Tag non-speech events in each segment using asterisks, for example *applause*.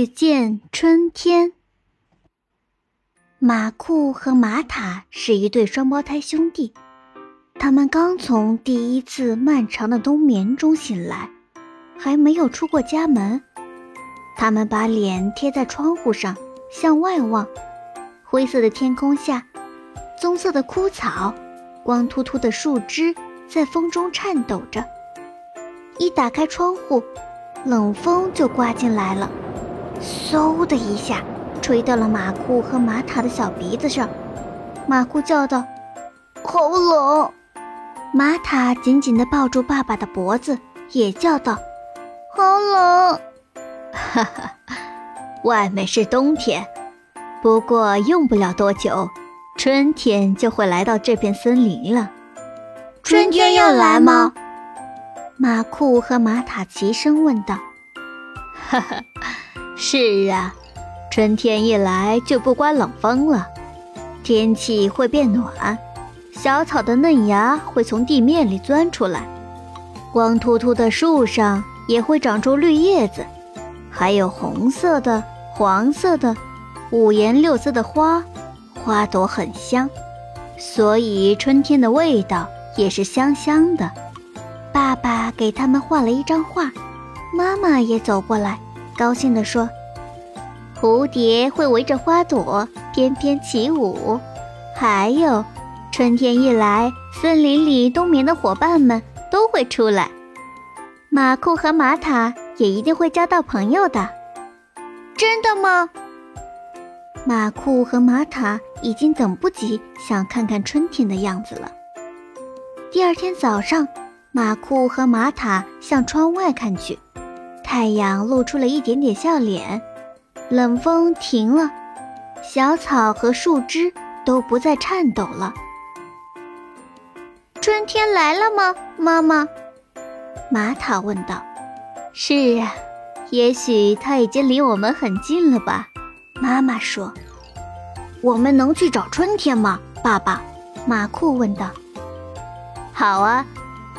只见春天。马库和马塔是一对双胞胎兄弟，他们刚从第一次漫长的冬眠中醒来，还没有出过家门。他们把脸贴在窗户上，向外望。灰色的天空下，棕色的枯草，光秃秃的树枝在风中颤抖着。一打开窗户，冷风就刮进来了，嗖的一下。吹到了马库和马塔的小鼻子上，马库叫道：“好冷！”马塔紧紧地抱住爸爸的脖子，也叫道：“好冷！” *laughs* 哈哈，外面是冬天，不过用不了多久，春天就会来到这片森林了。春天要来吗？马库和马塔齐声问道。*laughs* “哈哈，是啊。”春天一来就不刮冷风了，天气会变暖，小草的嫩芽会从地面里钻出来，光秃秃的树上也会长出绿叶子，还有红色的、黄色的、五颜六色的花，花朵很香，所以春天的味道也是香香的。爸爸给他们画了一张画，妈妈也走过来，高兴地说。蝴蝶会围着花朵翩翩起舞，还有，春天一来，森林里冬眠的伙伴们都会出来。马库和玛塔也一定会交到朋友的。真的吗？马库和玛塔已经等不及想看看春天的样子了。第二天早上，马库和玛塔向窗外看去，太阳露出了一点点笑脸。冷风停了，小草和树枝都不再颤抖了。春天来了吗，妈妈？玛塔问道。是啊，也许它已经离我们很近了吧？妈妈说。我们能去找春天吗，爸爸？马库问道。好啊，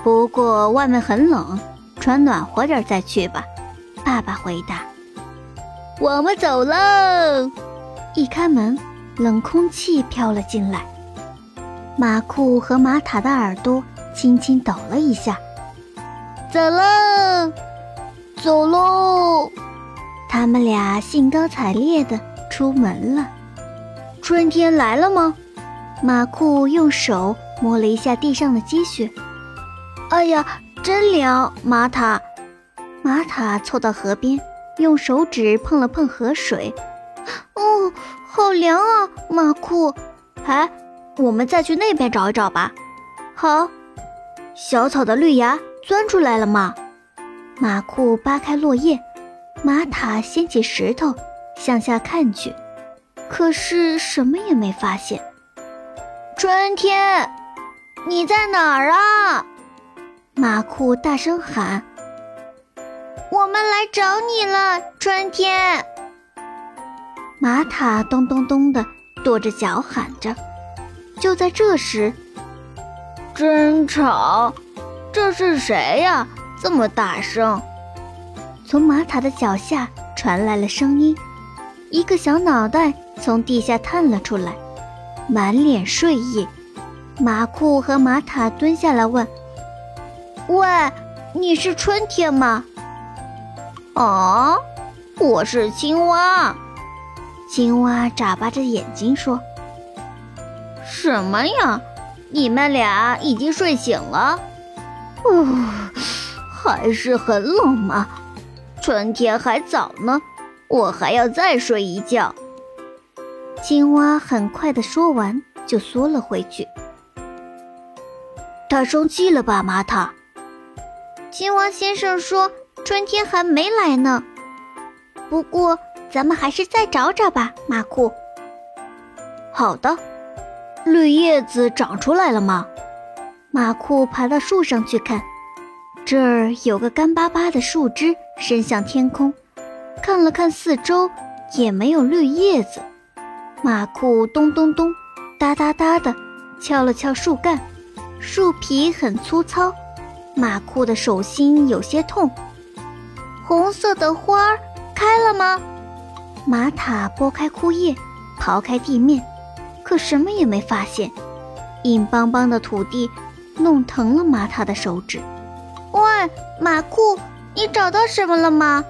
不过外面很冷，穿暖和点再去吧。爸爸回答。我们走喽！一开门，冷空气飘了进来。马库和马塔的耳朵轻轻抖了一下。走喽，走喽！他们俩兴高采烈地出门了。春天来了吗？马库用手摸了一下地上的积雪。哎呀，真凉！马塔，马塔凑到河边。用手指碰了碰河水，哦，好凉啊！马库，哎，我们再去那边找一找吧。好，小草的绿芽钻出来了吗？马库扒开落叶，马塔掀起石头向下看去，可是什么也没发现。春天，你在哪儿啊？马库大声喊。我们来找你了，春天。玛塔咚咚咚的跺着脚喊着。就在这时，真吵！这是谁呀？这么大声！从玛塔的脚下传来了声音，一个小脑袋从地下探了出来，满脸睡意。马库和玛塔蹲下来问：“喂，你是春天吗？”啊，我是青蛙。青蛙眨巴着眼睛说：“什么呀？你们俩已经睡醒了？哦，还是很冷吗？春天还早呢，我还要再睡一觉。”青蛙很快的说完，就缩了回去。他生气了吧，玛塔？青蛙先生说。春天还没来呢，不过咱们还是再找找吧，马库。好的，绿叶子长出来了吗？马库爬到树上去看，这儿有个干巴巴的树枝伸向天空，看了看四周，也没有绿叶子。马库咚咚咚，哒哒哒的敲了敲树干，树皮很粗糙，马库的手心有些痛。红色的花儿开了吗？玛塔拨开枯叶，刨开地面，可什么也没发现。硬邦邦的土地弄疼了玛塔的手指。喂，马库，你找到什么了吗？